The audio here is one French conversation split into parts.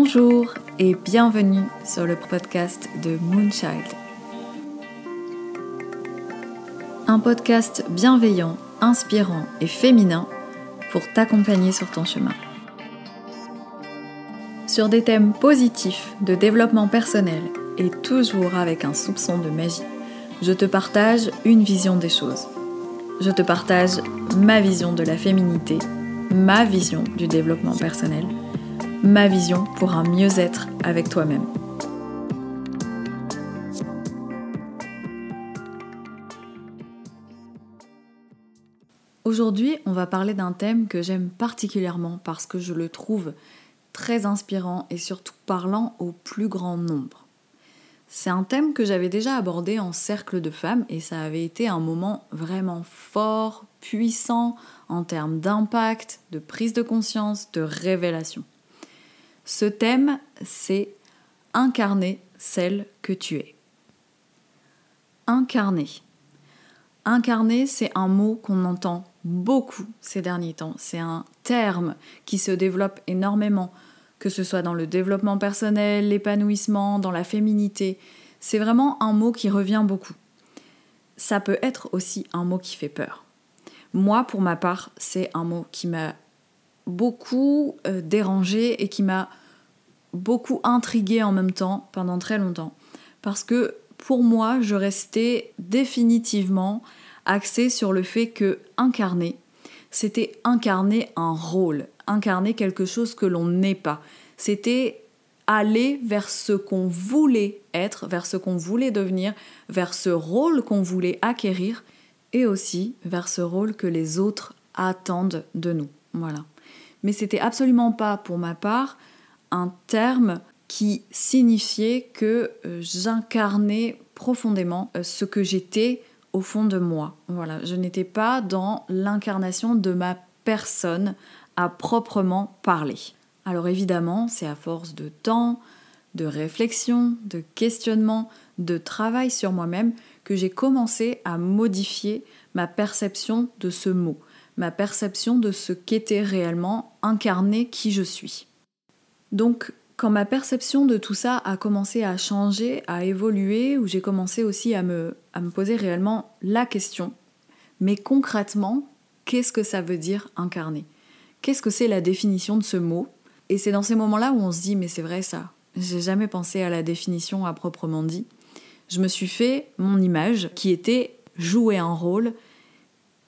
Bonjour et bienvenue sur le podcast de Moonchild. Un podcast bienveillant, inspirant et féminin pour t'accompagner sur ton chemin. Sur des thèmes positifs de développement personnel et toujours avec un soupçon de magie, je te partage une vision des choses. Je te partage ma vision de la féminité, ma vision du développement personnel ma vision pour un mieux-être avec toi-même. Aujourd'hui, on va parler d'un thème que j'aime particulièrement parce que je le trouve très inspirant et surtout parlant au plus grand nombre. C'est un thème que j'avais déjà abordé en cercle de femmes et ça avait été un moment vraiment fort, puissant en termes d'impact, de prise de conscience, de révélation. Ce thème, c'est incarner celle que tu es. Incarner. Incarner, c'est un mot qu'on entend beaucoup ces derniers temps. C'est un terme qui se développe énormément, que ce soit dans le développement personnel, l'épanouissement, dans la féminité. C'est vraiment un mot qui revient beaucoup. Ça peut être aussi un mot qui fait peur. Moi, pour ma part, c'est un mot qui m'a beaucoup euh, dérangé et qui m'a beaucoup intrigué en même temps pendant très longtemps. Parce que pour moi, je restais définitivement axée sur le fait que incarner, c'était incarner un rôle, incarner quelque chose que l'on n'est pas. C'était aller vers ce qu'on voulait être, vers ce qu'on voulait devenir, vers ce rôle qu'on voulait acquérir et aussi vers ce rôle que les autres attendent de nous. Voilà mais c'était absolument pas pour ma part un terme qui signifiait que euh, j'incarnais profondément euh, ce que j'étais au fond de moi. Voilà, je n'étais pas dans l'incarnation de ma personne à proprement parler. Alors évidemment, c'est à force de temps, de réflexion, de questionnement, de travail sur moi-même que j'ai commencé à modifier ma perception de ce mot ma perception de ce qu'était réellement incarner qui je suis. Donc, quand ma perception de tout ça a commencé à changer, à évoluer, où j'ai commencé aussi à me, poser réellement la question, mais concrètement, qu'est-ce que ça veut dire incarner? Qu'est-ce que c'est la définition de ce mot? Et c'est dans ces moments-là où on se dit, mais c'est vrai ça, j'ai jamais pensé à la définition à proprement dit. Je me suis fait mon image qui était jouer un rôle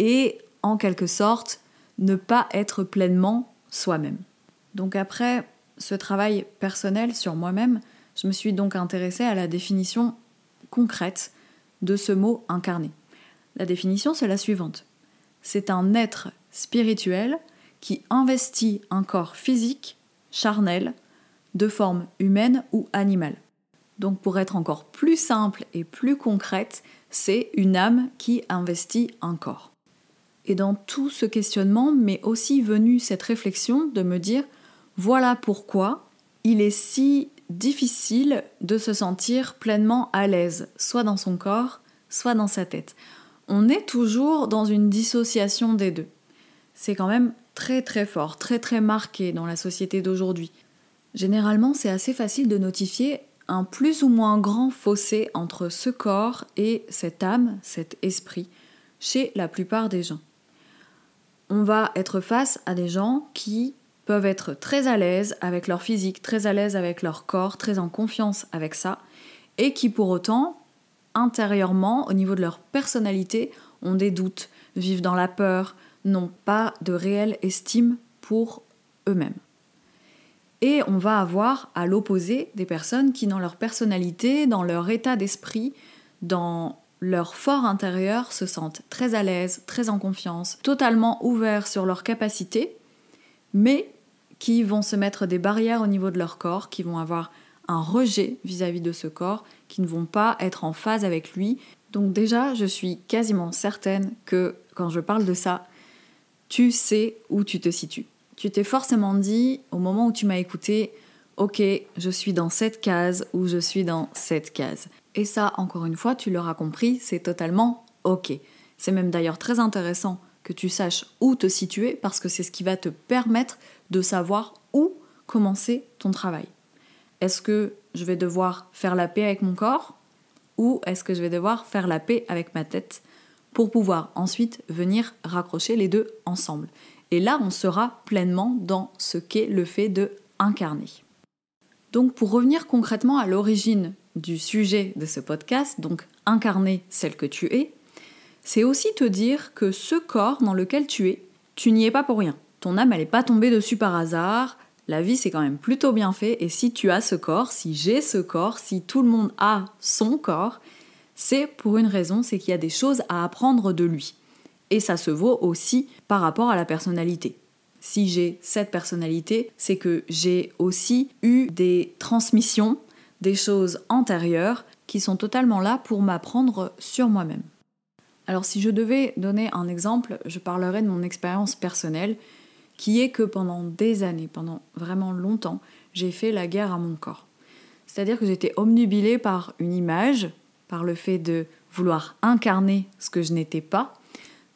et en quelque sorte, ne pas être pleinement soi-même. Donc après ce travail personnel sur moi-même, je me suis donc intéressée à la définition concrète de ce mot incarné. La définition, c'est la suivante. C'est un être spirituel qui investit un corps physique, charnel, de forme humaine ou animale. Donc pour être encore plus simple et plus concrète, c'est une âme qui investit un corps. Et dans tout ce questionnement m'est aussi venue cette réflexion de me dire voilà pourquoi il est si difficile de se sentir pleinement à l'aise, soit dans son corps, soit dans sa tête. On est toujours dans une dissociation des deux. C'est quand même très très fort, très très marqué dans la société d'aujourd'hui. Généralement, c'est assez facile de notifier un plus ou moins grand fossé entre ce corps et cette âme, cet esprit, chez la plupart des gens on va être face à des gens qui peuvent être très à l'aise avec leur physique, très à l'aise avec leur corps, très en confiance avec ça, et qui pour autant, intérieurement, au niveau de leur personnalité, ont des doutes, vivent dans la peur, n'ont pas de réelle estime pour eux-mêmes. Et on va avoir à l'opposé des personnes qui, dans leur personnalité, dans leur état d'esprit, dans leur fort intérieur se sentent très à l'aise, très en confiance, totalement ouverts sur leurs capacités, mais qui vont se mettre des barrières au niveau de leur corps, qui vont avoir un rejet vis-à-vis de ce corps, qui ne vont pas être en phase avec lui. Donc déjà, je suis quasiment certaine que quand je parle de ça, tu sais où tu te situes. Tu t'es forcément dit, au moment où tu m'as écouté, ok, je suis dans cette case ou je suis dans cette case. Et ça, encore une fois, tu l'auras compris, c'est totalement OK. C'est même d'ailleurs très intéressant que tu saches où te situer parce que c'est ce qui va te permettre de savoir où commencer ton travail. Est-ce que je vais devoir faire la paix avec mon corps ou est-ce que je vais devoir faire la paix avec ma tête pour pouvoir ensuite venir raccrocher les deux ensemble? Et là, on sera pleinement dans ce qu'est le fait de incarner. Donc pour revenir concrètement à l'origine du sujet de ce podcast, donc incarner celle que tu es, c'est aussi te dire que ce corps dans lequel tu es, tu n'y es pas pour rien. Ton âme, elle n'est pas tombée dessus par hasard, la vie c'est quand même plutôt bien fait, et si tu as ce corps, si j'ai ce corps, si tout le monde a son corps, c'est pour une raison, c'est qu'il y a des choses à apprendre de lui. Et ça se vaut aussi par rapport à la personnalité. Si j'ai cette personnalité, c'est que j'ai aussi eu des transmissions, des choses antérieures qui sont totalement là pour m'apprendre sur moi-même. Alors si je devais donner un exemple, je parlerai de mon expérience personnelle qui est que pendant des années, pendant vraiment longtemps, j'ai fait la guerre à mon corps. C'est-à-dire que j'étais omnubilée par une image, par le fait de vouloir incarner ce que je n'étais pas,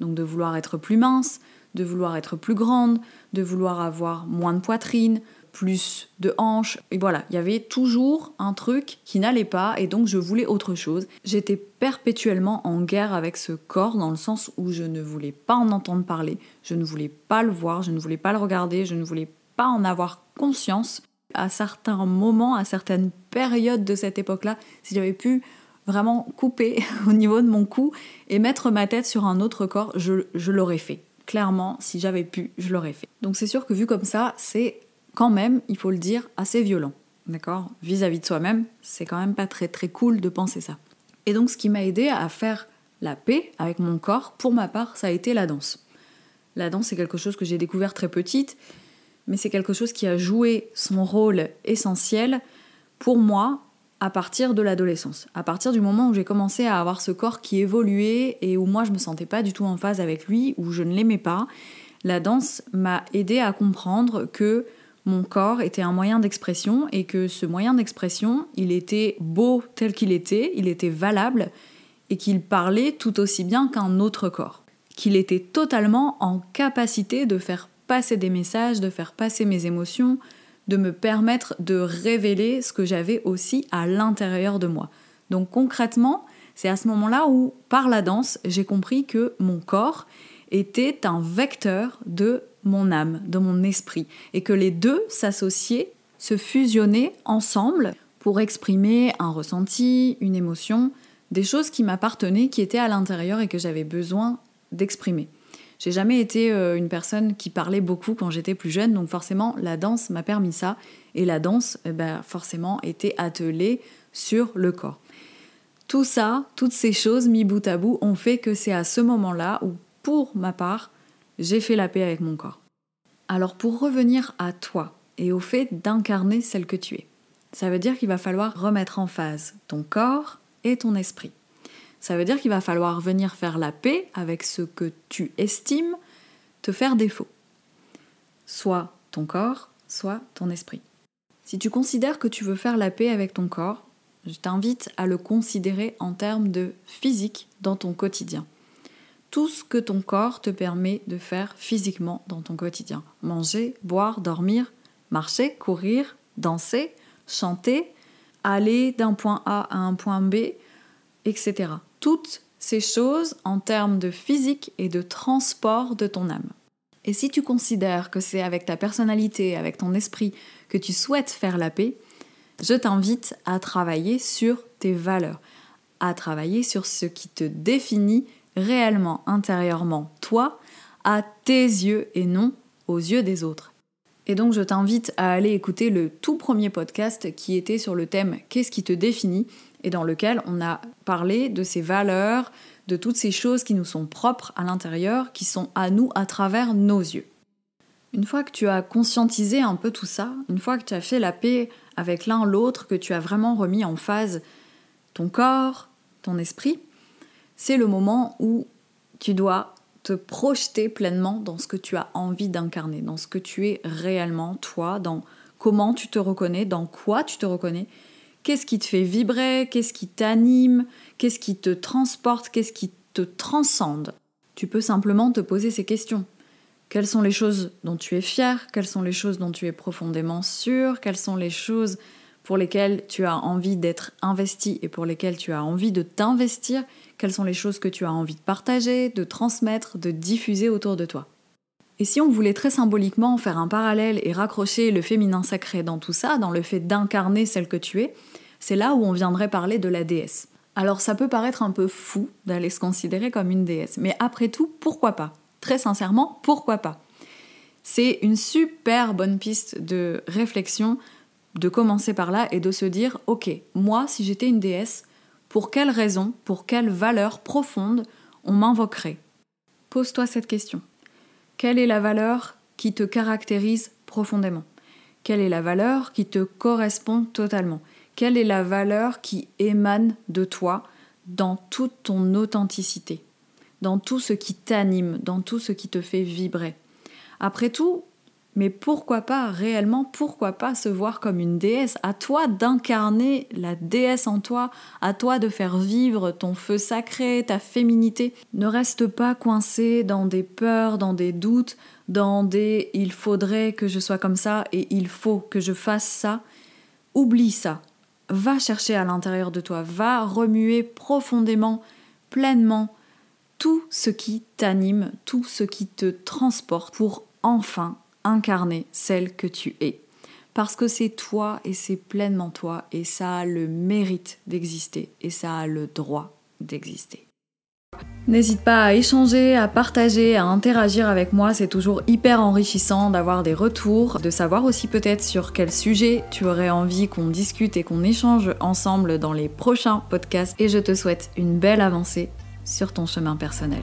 donc de vouloir être plus mince, de vouloir être plus grande, de vouloir avoir moins de poitrine, plus de hanches. Et voilà, il y avait toujours un truc qui n'allait pas et donc je voulais autre chose. J'étais perpétuellement en guerre avec ce corps dans le sens où je ne voulais pas en entendre parler, je ne voulais pas le voir, je ne voulais pas le regarder, je ne voulais pas en avoir conscience. À certains moments, à certaines périodes de cette époque-là, si j'avais pu vraiment couper au niveau de mon cou et mettre ma tête sur un autre corps, je, je l'aurais fait. Clairement, si j'avais pu, je l'aurais fait. Donc c'est sûr que vu comme ça, c'est quand même, il faut le dire, assez violent. D'accord? Vis-à-vis de soi-même, c'est quand même pas très très cool de penser ça. Et donc ce qui m'a aidé à faire la paix avec mon corps, pour ma part, ça a été la danse. La danse, c'est quelque chose que j'ai découvert très petite, mais c'est quelque chose qui a joué son rôle essentiel pour moi à partir de l'adolescence. À partir du moment où j'ai commencé à avoir ce corps qui évoluait et où moi je me sentais pas du tout en phase avec lui, où je ne l'aimais pas, la danse m'a aidé à comprendre que mon corps était un moyen d'expression et que ce moyen d'expression, il était beau tel qu'il était, il était valable et qu'il parlait tout aussi bien qu'un autre corps. Qu'il était totalement en capacité de faire passer des messages, de faire passer mes émotions, de me permettre de révéler ce que j'avais aussi à l'intérieur de moi. Donc concrètement, c'est à ce moment-là où, par la danse, j'ai compris que mon corps était un vecteur de mon âme, de mon esprit, et que les deux s'associaient, se fusionnaient ensemble pour exprimer un ressenti, une émotion, des choses qui m'appartenaient, qui étaient à l'intérieur et que j'avais besoin d'exprimer. J'ai jamais été euh, une personne qui parlait beaucoup quand j'étais plus jeune, donc forcément la danse m'a permis ça, et la danse, eh ben, forcément, était attelée sur le corps. Tout ça, toutes ces choses mis bout à bout, ont fait que c'est à ce moment-là où, pour ma part, j'ai fait la paix avec mon corps. Alors pour revenir à toi et au fait d'incarner celle que tu es, ça veut dire qu'il va falloir remettre en phase ton corps et ton esprit. Ça veut dire qu'il va falloir venir faire la paix avec ce que tu estimes te faire défaut. Soit ton corps, soit ton esprit. Si tu considères que tu veux faire la paix avec ton corps, je t'invite à le considérer en termes de physique dans ton quotidien tout ce que ton corps te permet de faire physiquement dans ton quotidien. Manger, boire, dormir, marcher, courir, danser, chanter, aller d'un point A à un point B, etc. Toutes ces choses en termes de physique et de transport de ton âme. Et si tu considères que c'est avec ta personnalité, avec ton esprit que tu souhaites faire la paix, je t'invite à travailler sur tes valeurs, à travailler sur ce qui te définit réellement intérieurement toi à tes yeux et non aux yeux des autres. Et donc je t'invite à aller écouter le tout premier podcast qui était sur le thème Qu'est-ce qui te définit? et dans lequel on a parlé de ces valeurs, de toutes ces choses qui nous sont propres à l'intérieur, qui sont à nous à travers nos yeux. Une fois que tu as conscientisé un peu tout ça, une fois que tu as fait la paix avec l'un l'autre, que tu as vraiment remis en phase ton corps, ton esprit, c'est le moment où tu dois te projeter pleinement dans ce que tu as envie d'incarner, dans ce que tu es réellement toi, dans comment tu te reconnais, dans quoi tu te reconnais, qu'est-ce qui te fait vibrer, qu'est-ce qui t'anime, qu'est-ce qui te transporte, qu'est-ce qui te transcende? Tu peux simplement te poser ces questions. Quelles sont les choses dont tu es fier? Quelles sont les choses dont tu es profondément sûr? Quelles sont les choses pour lesquelles tu as envie d'être investi et pour lesquelles tu as envie de t'investir, quelles sont les choses que tu as envie de partager, de transmettre, de diffuser autour de toi? Et si on voulait très symboliquement faire un parallèle et raccrocher le féminin sacré dans tout ça, dans le fait d'incarner celle que tu es, c'est là où on viendrait parler de la déesse. Alors ça peut paraître un peu fou d'aller se considérer comme une déesse, mais après tout, pourquoi pas? Très sincèrement, pourquoi pas? C'est une super bonne piste de réflexion de commencer par là et de se dire, ok, moi, si j'étais une déesse, pour quelle raison, pour quelle valeur profonde on m'invoquerait? Pose-toi cette question. Quelle est la valeur qui te caractérise profondément? Quelle est la valeur qui te correspond totalement? Quelle est la valeur qui émane de toi dans toute ton authenticité, dans tout ce qui t'anime, dans tout ce qui te fait vibrer? Après tout, mais pourquoi pas réellement, pourquoi pas se voir comme une déesse À toi d'incarner la déesse en toi, à toi de faire vivre ton feu sacré, ta féminité. Ne reste pas coincé dans des peurs, dans des doutes, dans des il faudrait que je sois comme ça et il faut que je fasse ça. Oublie ça. Va chercher à l'intérieur de toi, va remuer profondément, pleinement tout ce qui t'anime, tout ce qui te transporte pour enfin incarner celle que tu es. Parce que c'est toi et c'est pleinement toi et ça a le mérite d'exister et ça a le droit d'exister. N'hésite pas à échanger, à partager, à interagir avec moi, c'est toujours hyper enrichissant d'avoir des retours, de savoir aussi peut-être sur quel sujet tu aurais envie qu'on discute et qu'on échange ensemble dans les prochains podcasts et je te souhaite une belle avancée sur ton chemin personnel.